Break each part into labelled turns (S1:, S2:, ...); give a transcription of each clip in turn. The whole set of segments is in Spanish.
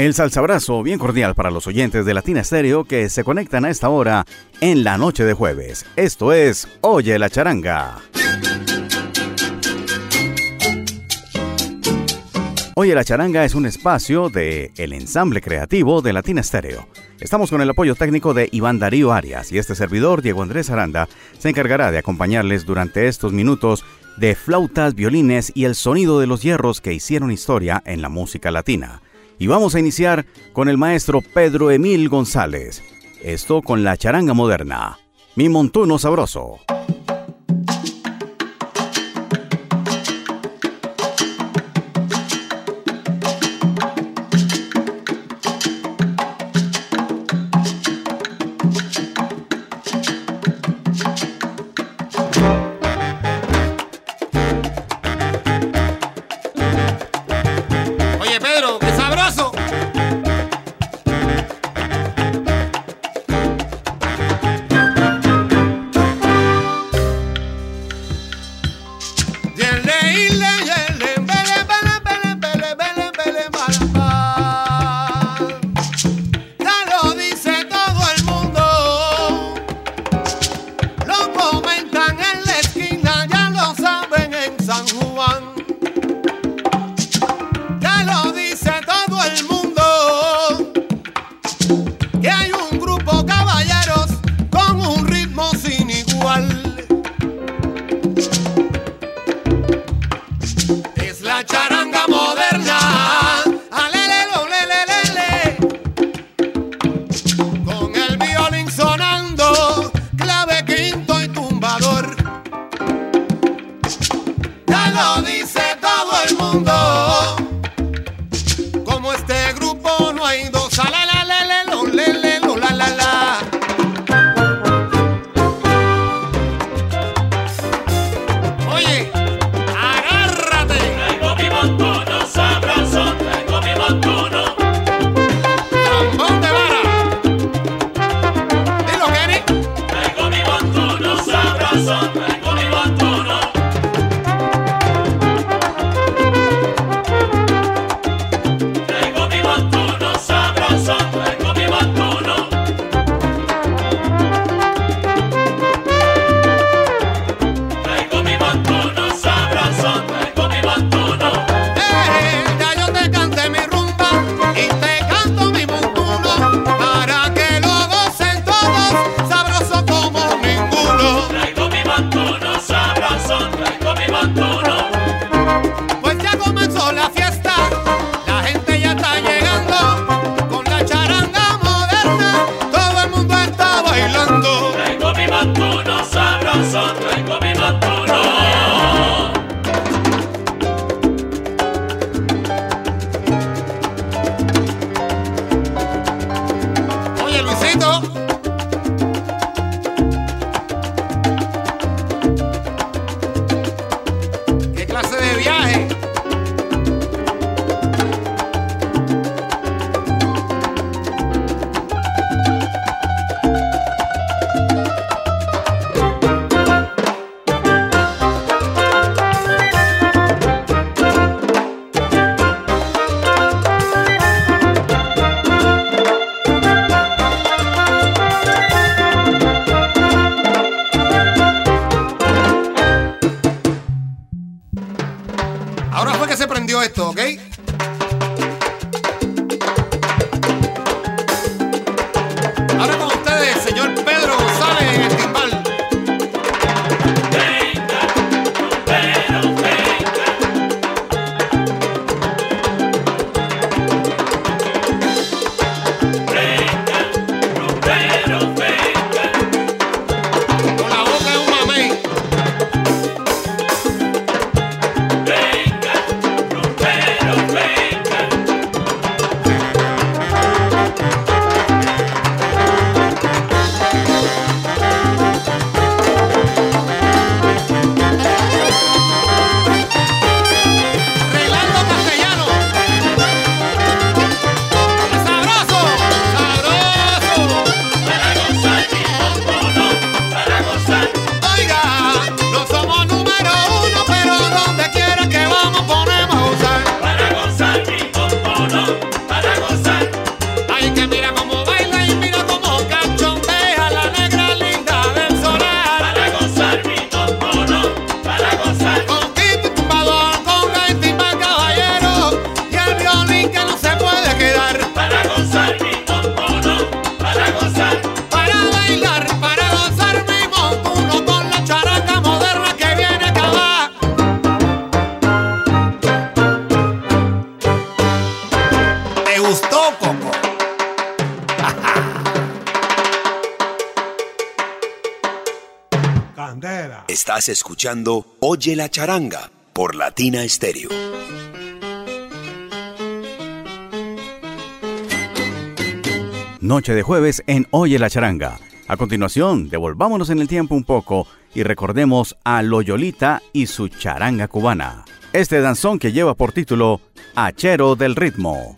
S1: El salsabrazo bien cordial para los oyentes de Latina Stereo que se conectan a esta hora en la noche de jueves. Esto es Oye la charanga. Oye la charanga es un espacio de el ensamble creativo de Latina Stereo. Estamos con el apoyo técnico de Iván Darío Arias y este servidor, Diego Andrés Aranda, se encargará de acompañarles durante estos minutos de flautas, violines y el sonido de los hierros que hicieron historia en la música latina. Y vamos a iniciar con el maestro Pedro Emil González. Esto con la charanga moderna. Mi montuno sabroso.
S2: Estás escuchando Oye la charanga por Latina Stereo.
S1: Noche de jueves en Oye la charanga. A continuación, devolvámonos en el tiempo un poco y recordemos a Loyolita y su charanga cubana. Este danzón que lleva por título Hachero del Ritmo.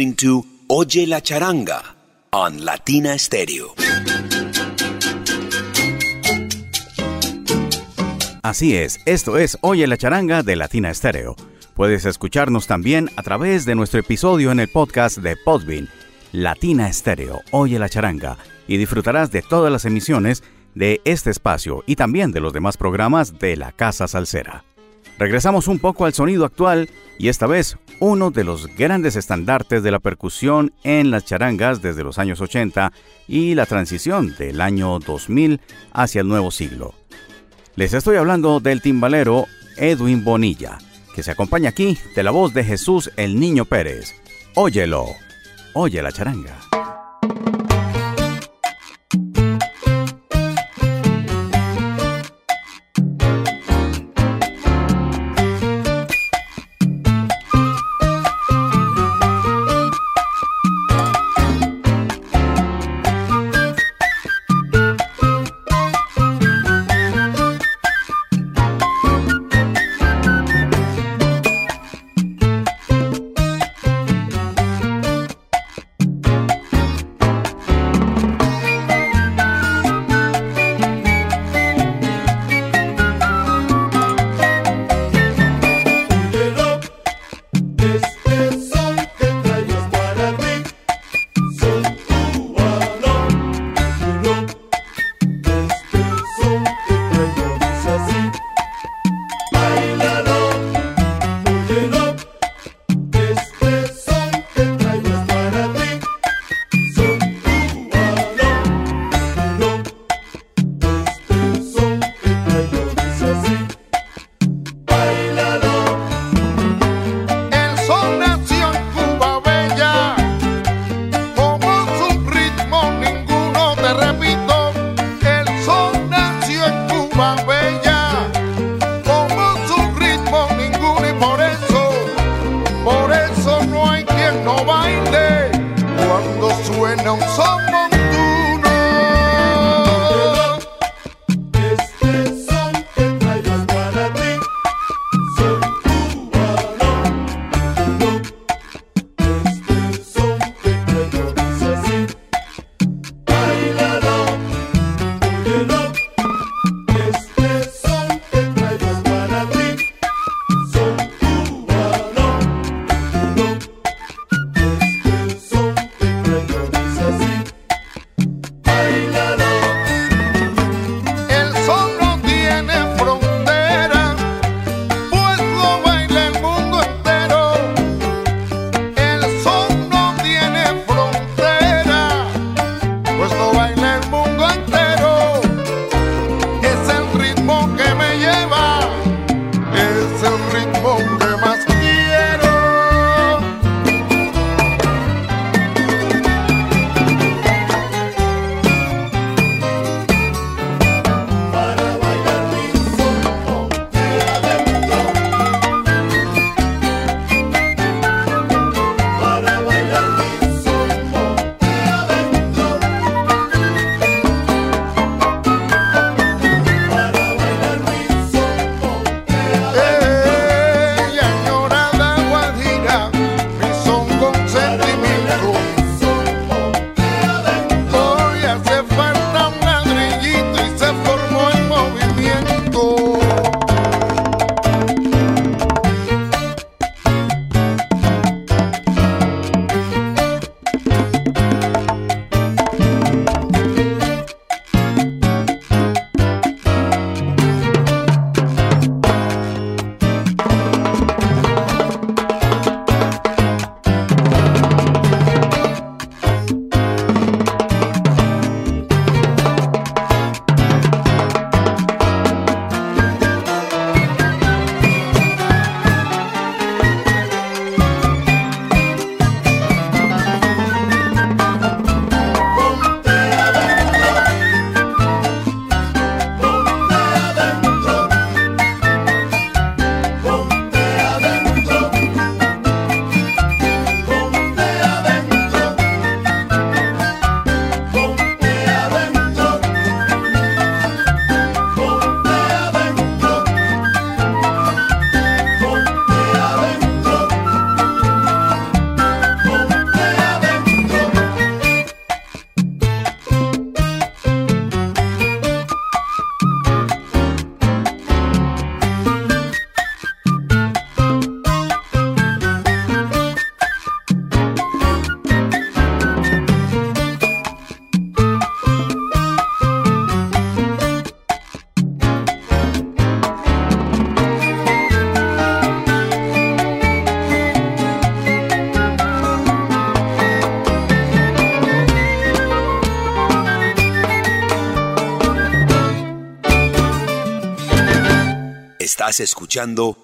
S2: To Oye la Charanga on Latina Stereo.
S1: Así es, esto es Oye la Charanga de Latina Stereo. Puedes escucharnos también a través de nuestro episodio en el podcast de Podbean, Latina Stereo, Oye la Charanga, y disfrutarás de todas las emisiones de este espacio y también de los demás programas de la Casa Salsera. Regresamos un poco al sonido actual y esta vez uno de los grandes estandartes de la percusión en las charangas desde los años 80 y la transición del año 2000 hacia el nuevo siglo. Les estoy hablando del timbalero Edwin Bonilla, que se acompaña aquí de la voz de Jesús el Niño Pérez. Óyelo, oye la charanga.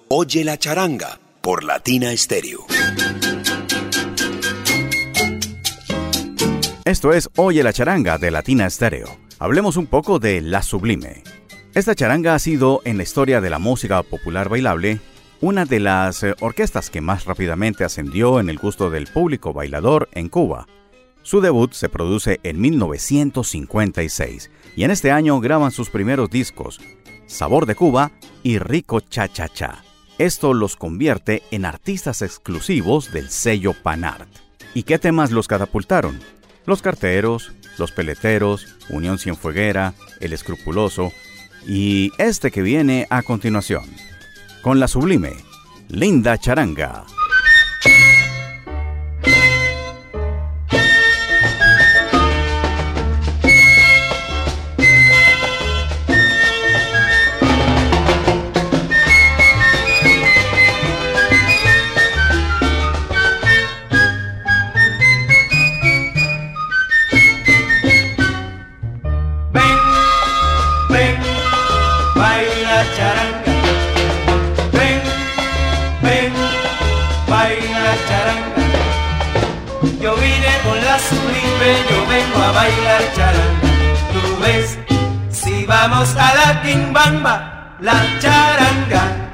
S2: Oye la charanga por Latina Stereo.
S1: Esto es Oye la charanga de Latina Stereo. Hablemos un poco de La Sublime. Esta charanga ha sido en la historia de la música popular bailable una de las eh, orquestas que más rápidamente ascendió en el gusto del público bailador en Cuba. Su debut se produce en 1956 y en este año graban sus primeros discos, Sabor de Cuba y Rico Cha Cha Cha. Esto los convierte en artistas exclusivos del sello Panart. ¿Y qué temas los catapultaron? Los carteros, los peleteros, Unión Cienfueguera, El Escrupuloso y este que viene a continuación. Con la sublime, Linda Charanga.
S3: Bailar charanga. Tú ves, si vamos a la quimbamba, la charanga.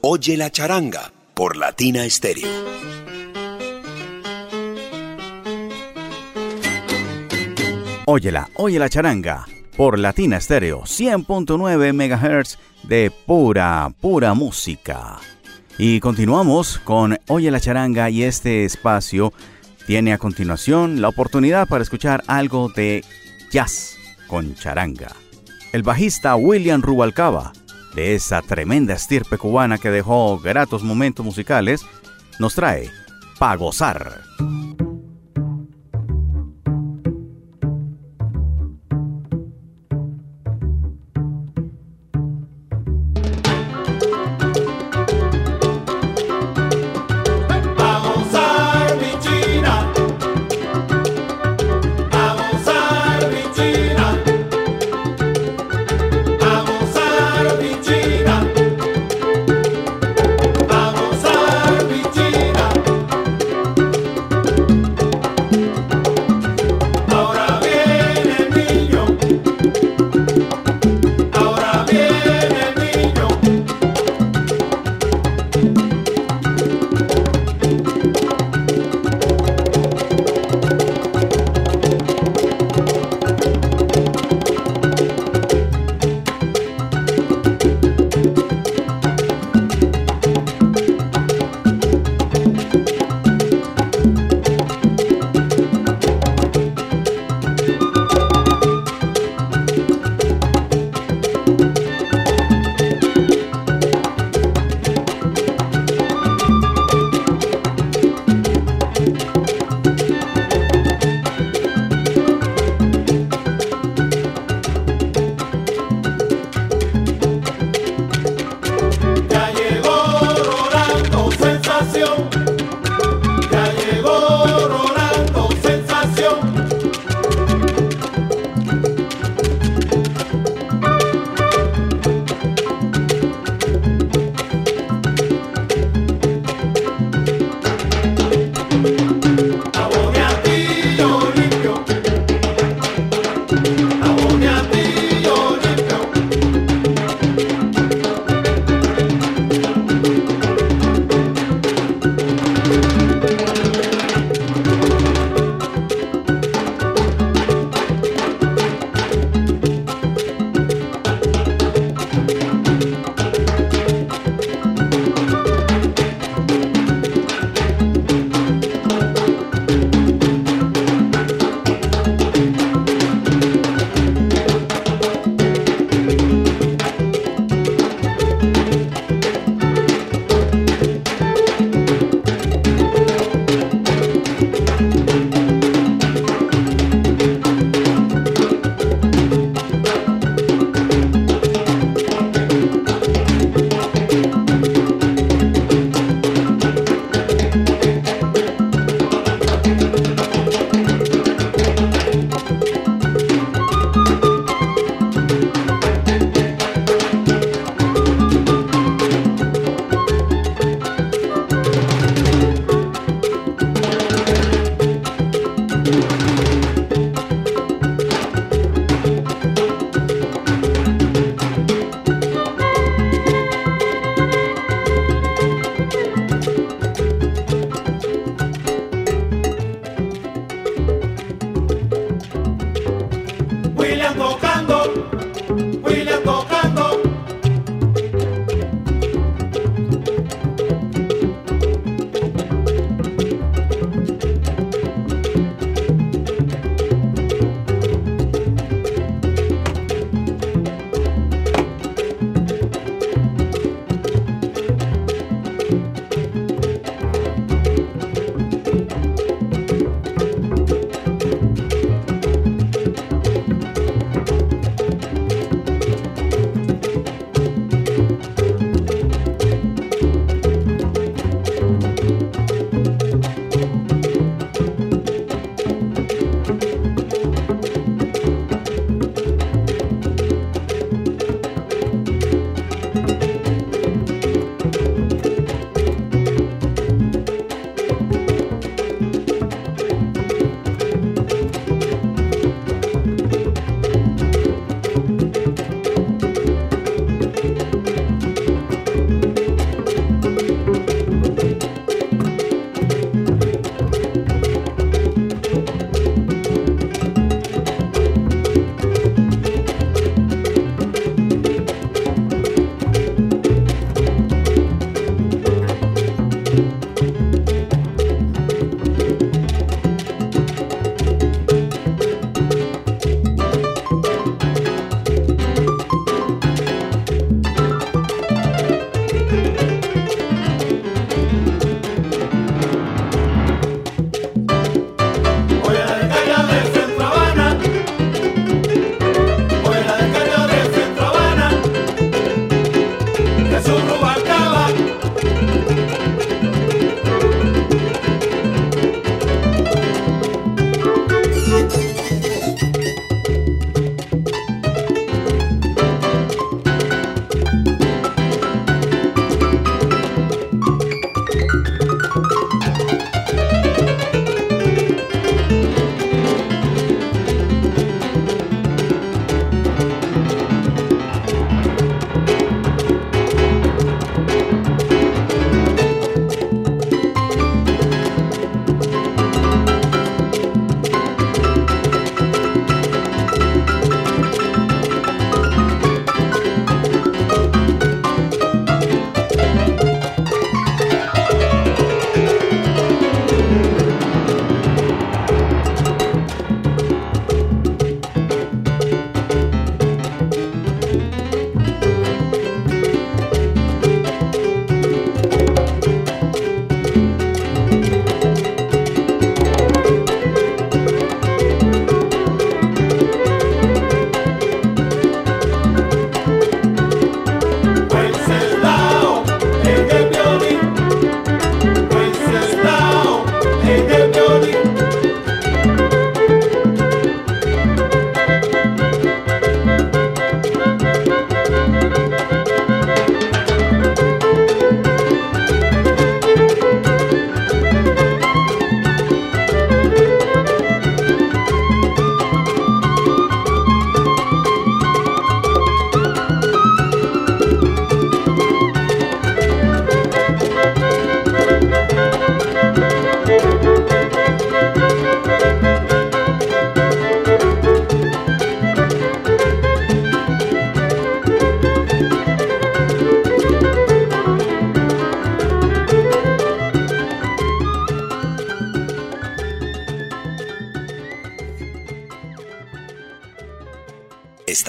S2: Oye la charanga por Latina Stereo.
S1: Óyela, oye la charanga por Latina Stereo 100.9 MHz de pura, pura música. Y continuamos con Oye la charanga y este espacio tiene a continuación la oportunidad para escuchar algo de jazz con charanga. El bajista William Rubalcaba de esa tremenda estirpe cubana que dejó gratos momentos musicales, nos trae Pa' gozar.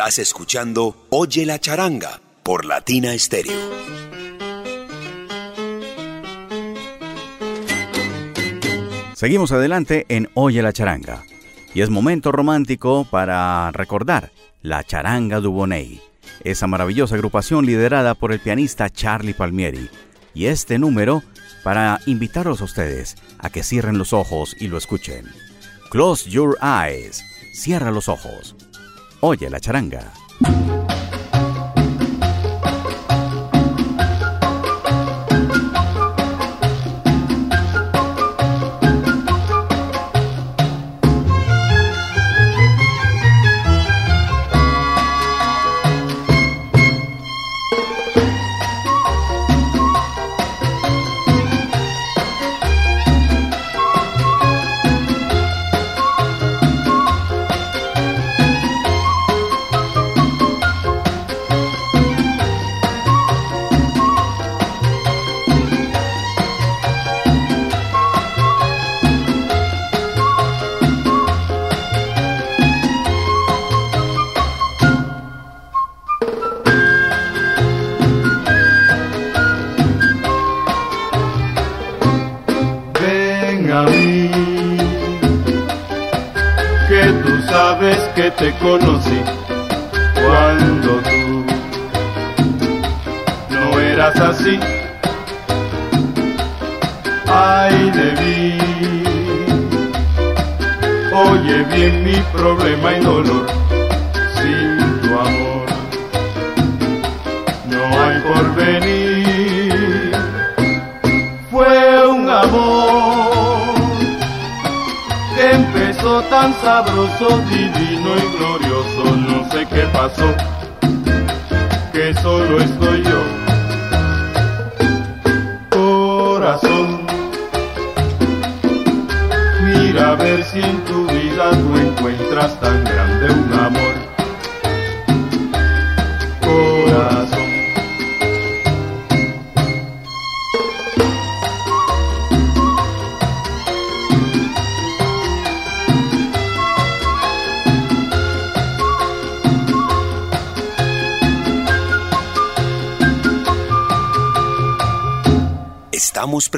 S2: Estás escuchando Oye la charanga por Latina Estéreo.
S1: Seguimos adelante en Oye la charanga. Y es momento romántico para recordar la charanga Dubonnet, esa maravillosa agrupación liderada por el pianista Charlie Palmieri. Y este número para invitaros a ustedes a que cierren los ojos y lo escuchen. Close your eyes. Cierra los ojos. Oye la charanga.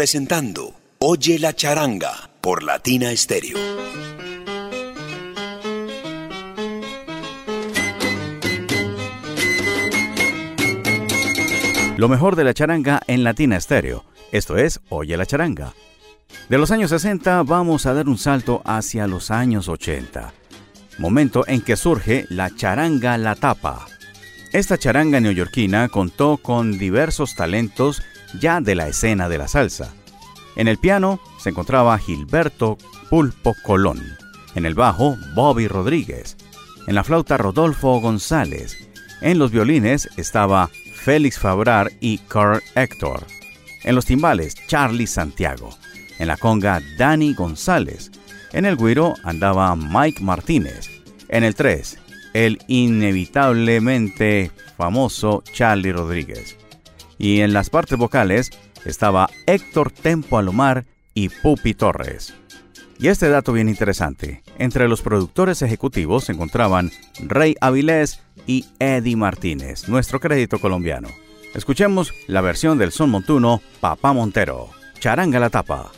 S2: Presentando Oye la charanga por Latina Stereo.
S1: Lo mejor de la charanga en Latina Stereo. Esto es Oye la charanga. De los años 60 vamos a dar un salto hacia los años 80. Momento en que surge la charanga La Tapa. Esta charanga neoyorquina contó con diversos talentos ya de la escena de la salsa. En el piano se encontraba Gilberto Pulpo Colón, en el bajo Bobby Rodríguez, en la flauta Rodolfo González, en los violines estaba Félix Fabrar y Carl Héctor, en los timbales Charlie Santiago, en la conga Danny González, en el guiro andaba Mike Martínez, en el 3 el inevitablemente famoso Charlie Rodríguez y en las partes vocales estaba Héctor Tempo Alomar y Pupi Torres. Y este dato bien interesante, entre los productores ejecutivos se encontraban Rey Avilés y Eddie Martínez, nuestro crédito colombiano. Escuchemos la versión del son montuno Papá Montero, Charanga la tapa.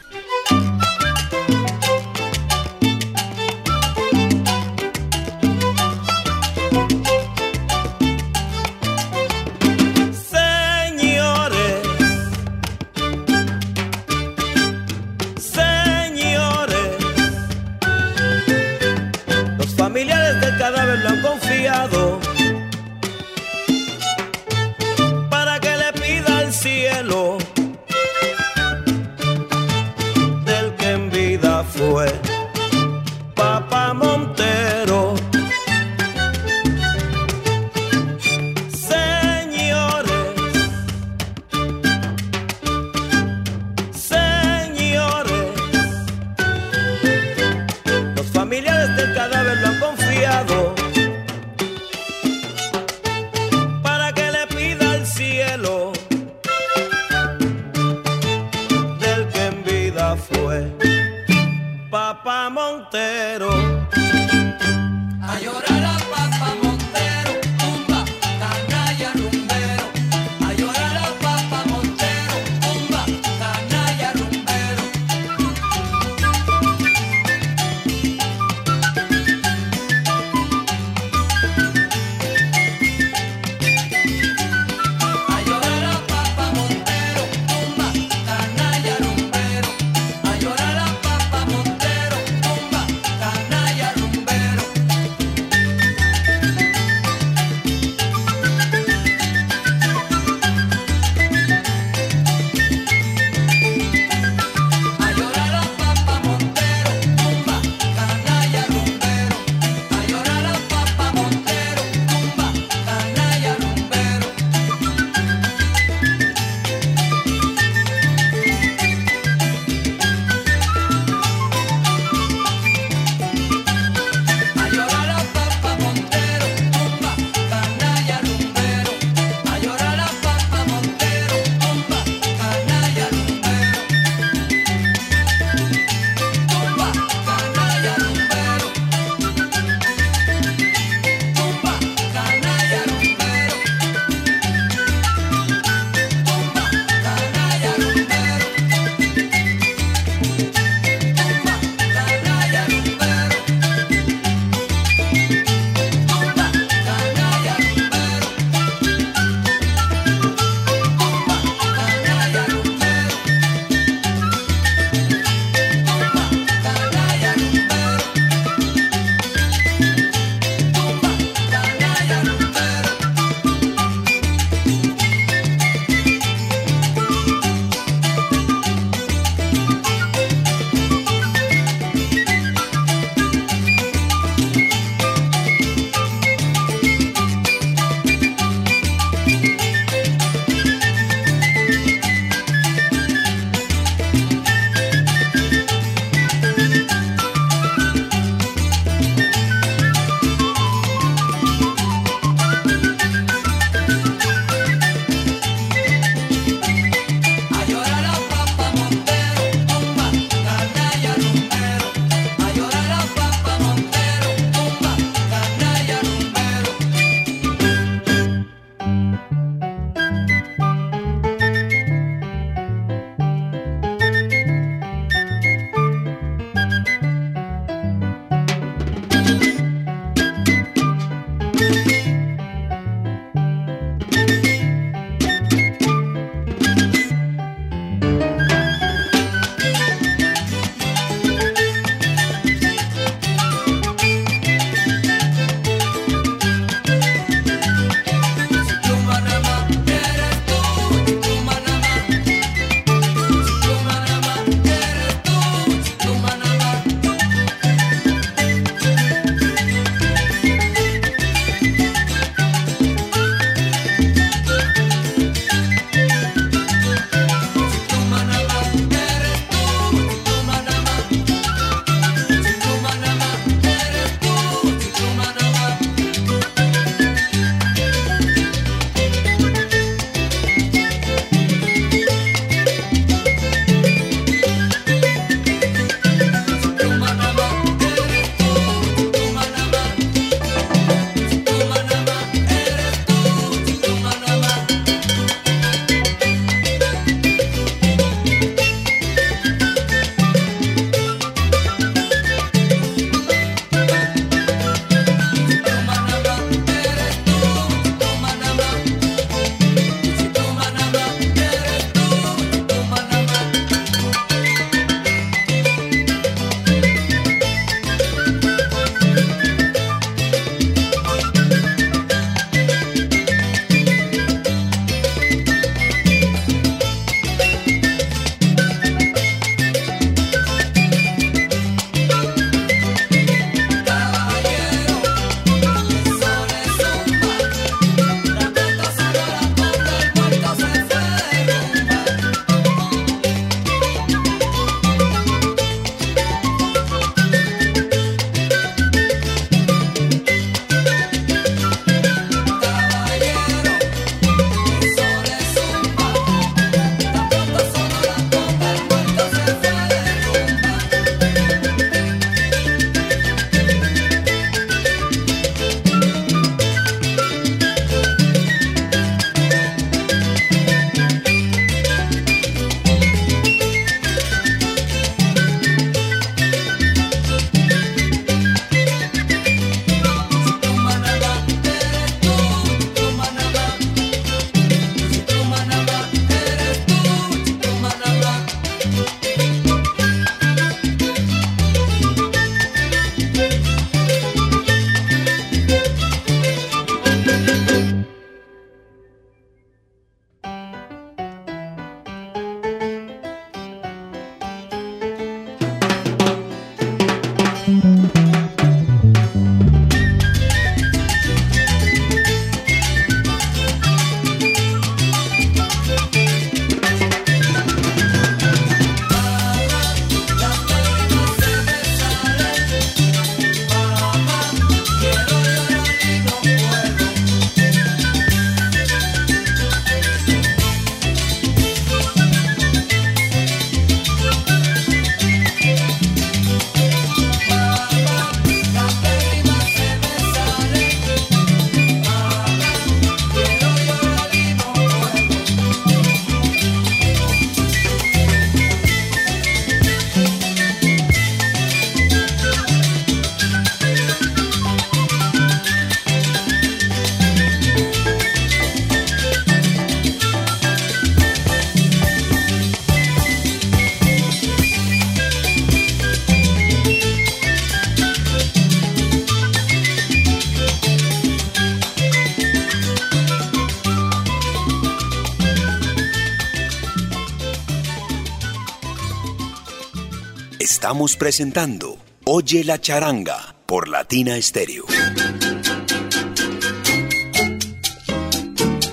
S2: Estamos presentando Oye la charanga por Latina Estéreo.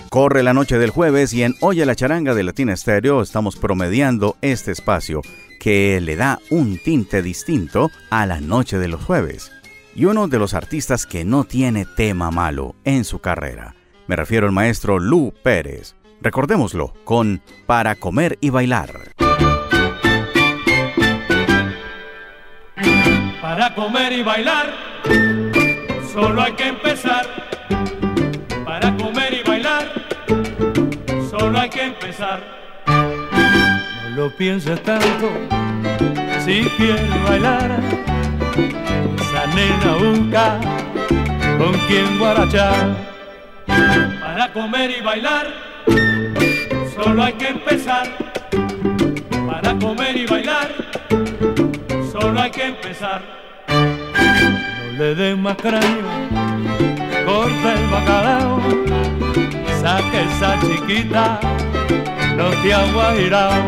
S1: Corre la noche del jueves y en Oye la charanga de Latina Estéreo estamos promediando este espacio que le da un tinte distinto a la noche de los jueves. Y uno de los artistas que no tiene tema malo en su carrera. Me refiero al maestro Lu Pérez. Recordémoslo con Para comer y bailar.
S4: Para comer y bailar, solo hay que empezar. Para comer y bailar, solo hay que empezar. No lo pienses tanto, si quieres bailar, esa nena busca con quien guarachar. Para comer y bailar, solo hay que empezar. Para comer y bailar, solo hay que empezar le den más cráneo, corta el bacalao, saque esa chiquita, no te girado.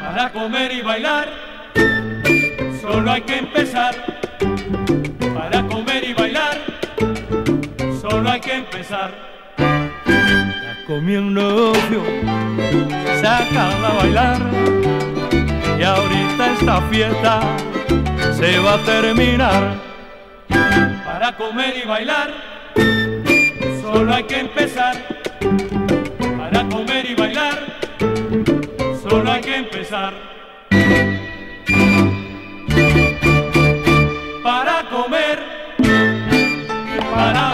S4: Para comer y bailar, solo hay que empezar. Para comer y bailar, solo hay que empezar. Ya obvio, sácala a bailar, y ahorita esta fiesta se va a terminar. Para comer y bailar, solo hay que empezar. Para comer y bailar, solo hay que empezar. Para comer, para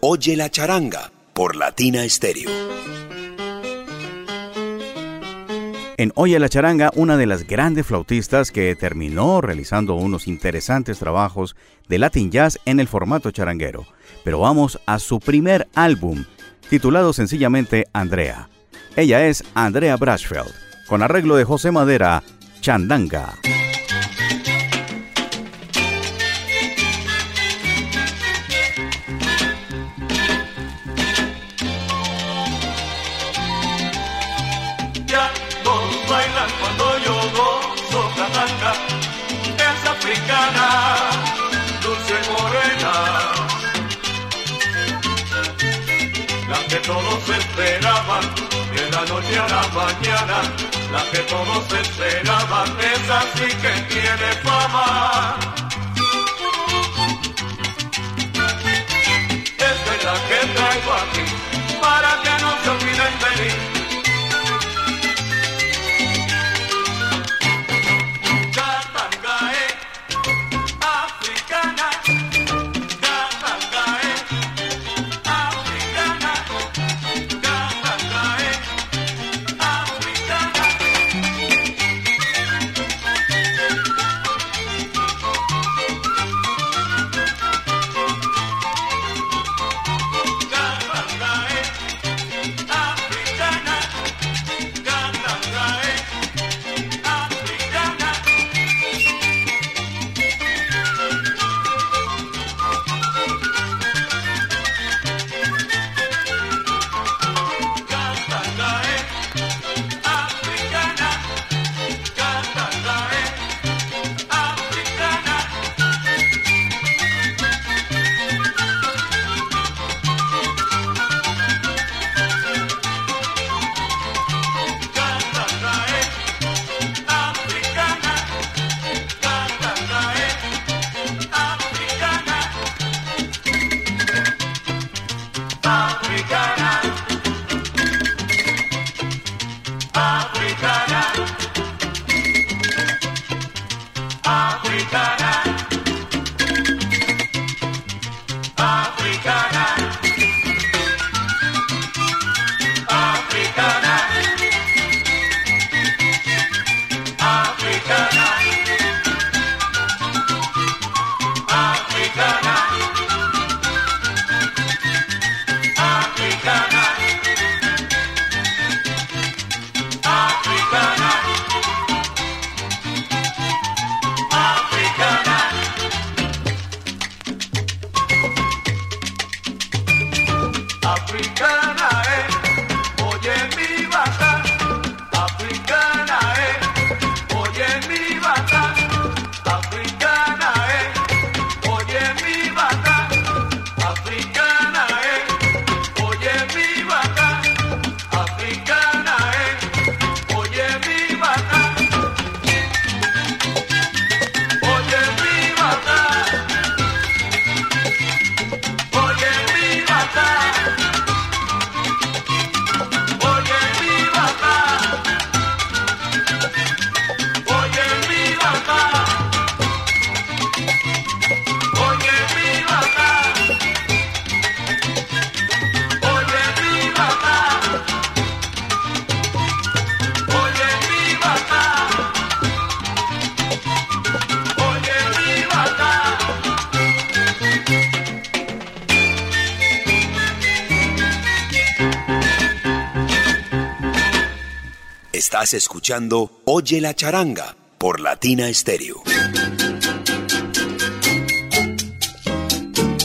S2: Oye la charanga por Latina Stereo.
S1: En Oye la charanga, una de las grandes flautistas que terminó realizando unos interesantes trabajos de Latin Jazz en el formato charanguero. Pero vamos a su primer álbum, titulado sencillamente Andrea. Ella es Andrea Brashfeld, con arreglo de José Madera, Chandanga.
S5: Mañana. La que todos esperaban, es así que tiene fama.
S2: Escuchando Oye la charanga por Latina Stereo.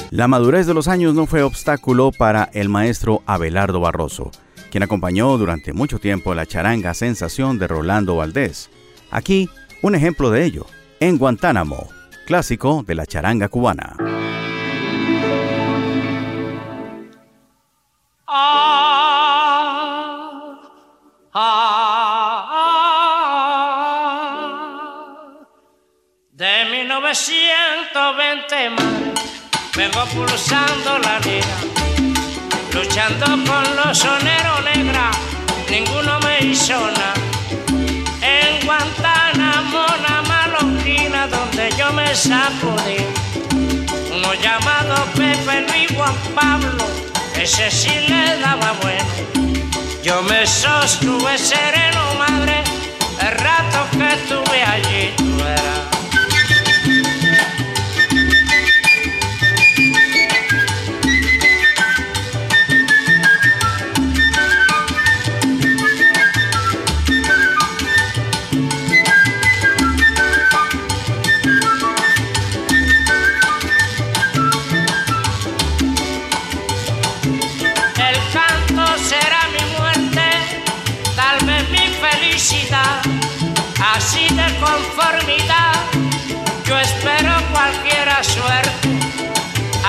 S1: La madurez de los años no fue obstáculo para el maestro Abelardo Barroso, quien acompañó durante mucho tiempo la charanga sensación de Rolando Valdés. Aquí, un ejemplo de ello, en Guantánamo, clásico de la charanga cubana.
S6: De 1920 más vengo pulsando la lira, luchando con los soneros negras, ninguno me hizo nada. En Guantánamo, una malonquina donde yo me sacudí, uno llamado Pepe Luis Juan Pablo, ese sí le daba bueno. Yo me sostuve sereno, madre, el rato que estuve allí, tú.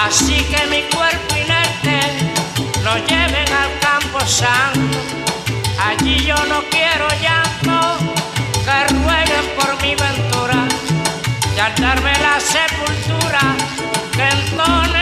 S6: Así que mi cuerpo inerte lo lleven al campo santo. Allí yo no quiero llanto, que rueguen por mi ventura y al darme la sepultura que entonen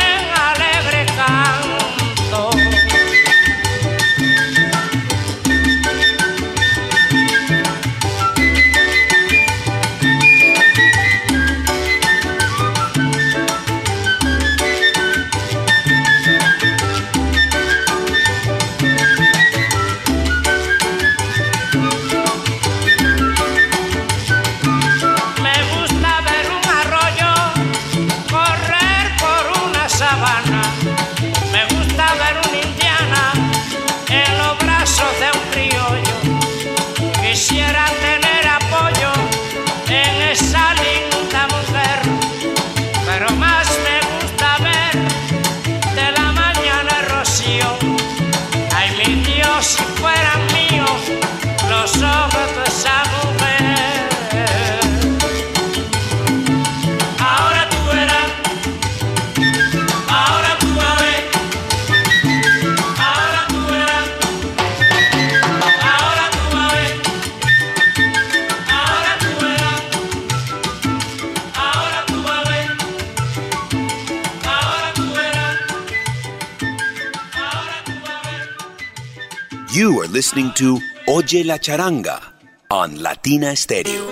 S2: listening to Oye la Charanga on Latina Stereo.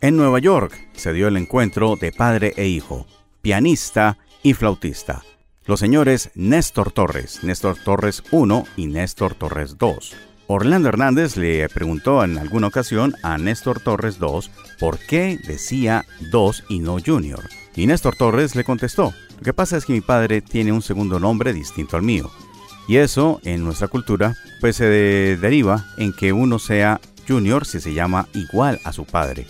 S1: En Nueva York se dio el encuentro de padre e hijo, pianista y flautista. Los señores Néstor Torres, Néstor Torres 1 y Néstor Torres 2. Orlando Hernández le preguntó en alguna ocasión a Néstor Torres 2 por qué decía 2 y no Junior. Y Néstor Torres le contestó, lo que pasa es que mi padre tiene un segundo nombre distinto al mío. Y eso, en nuestra cultura, pues se deriva en que uno sea junior si se llama igual a su padre.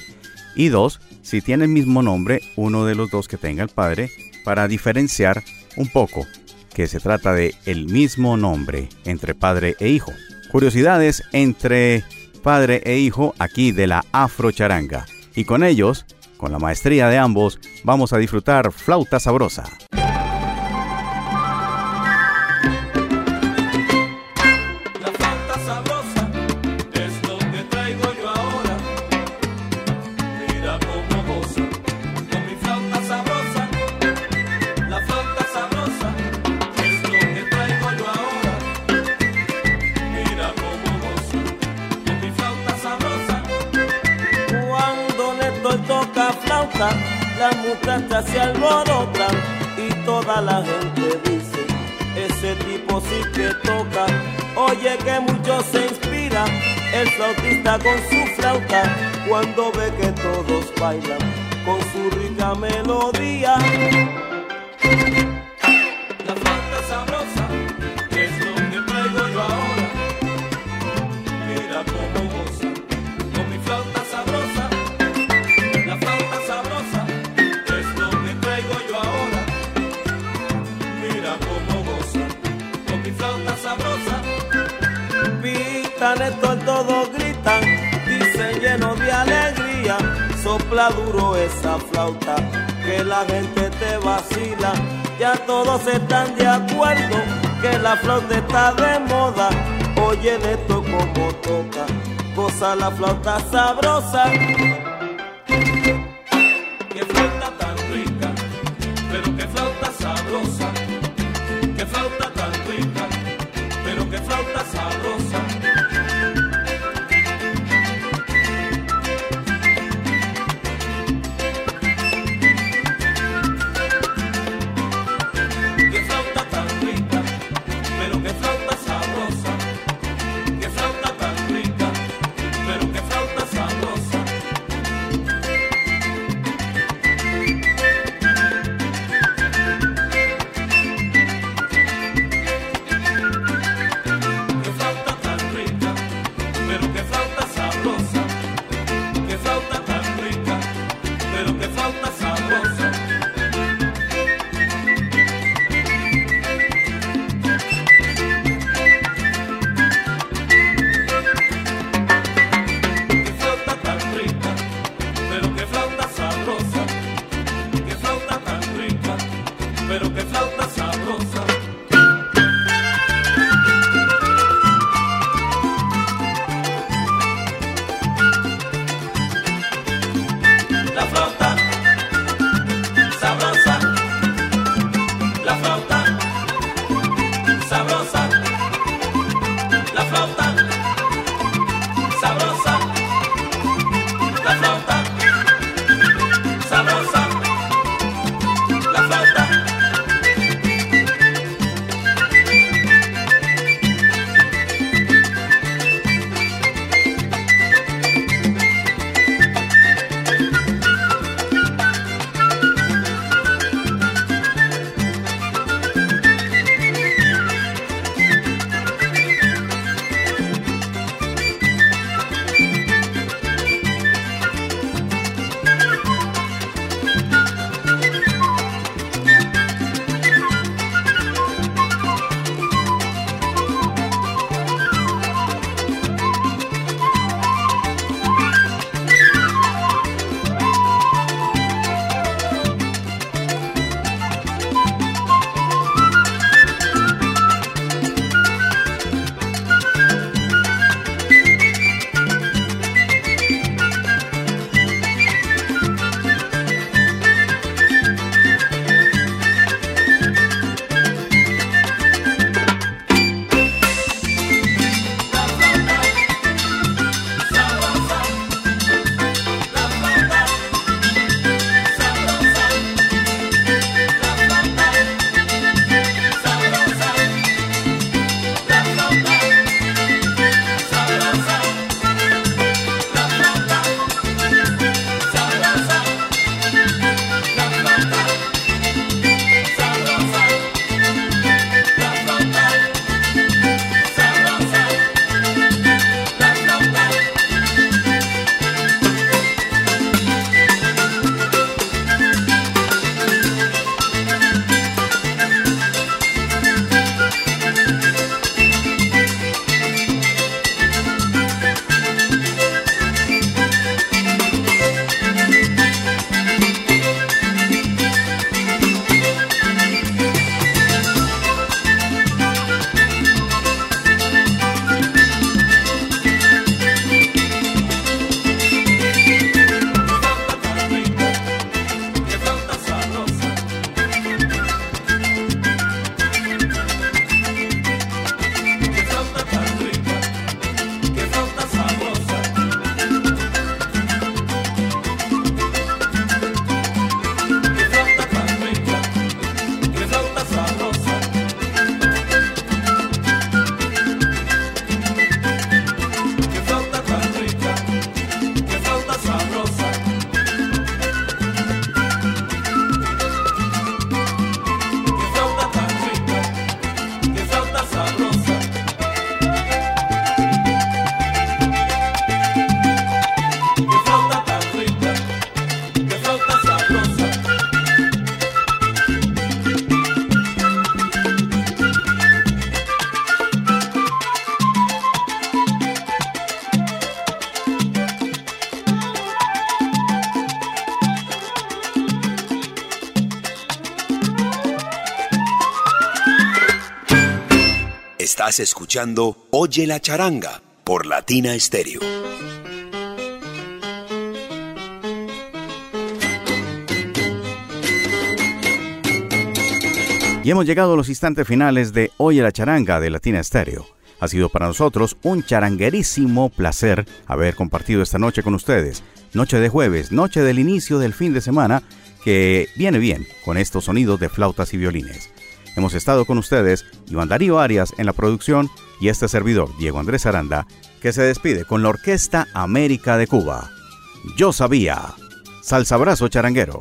S1: Y dos, si tiene el mismo nombre, uno de los dos que tenga el padre, para diferenciar un poco que se trata de el mismo nombre entre padre e hijo. Curiosidades entre padre e hijo aquí de la Afro Charanga. Y con ellos con la maestría de ambos, vamos a disfrutar Flauta Sabrosa.
S7: Oye que mucho se inspira el flautista con su flauta cuando ve que todos bailan con su rica melodía. Néstor todos gritan, dicen lleno de alegría, sopla duro esa flauta, que la gente te vacila, ya todos están de acuerdo, que la flauta está de moda, oye esto como toca, goza la flauta sabrosa.
S2: Escuchando Oye la charanga por Latina Stereo.
S8: Y hemos llegado a los instantes finales de Oye la charanga de Latina Stereo. Ha sido para nosotros un charanguerísimo placer haber compartido esta noche con ustedes. Noche de jueves, noche del inicio del fin de semana, que viene bien con estos sonidos de flautas y violines. Hemos estado con ustedes, Iván Darío Arias en la producción y este servidor, Diego Andrés Aranda, que se despide con la Orquesta América de Cuba. Yo sabía. Salsa Brazo Charanguero.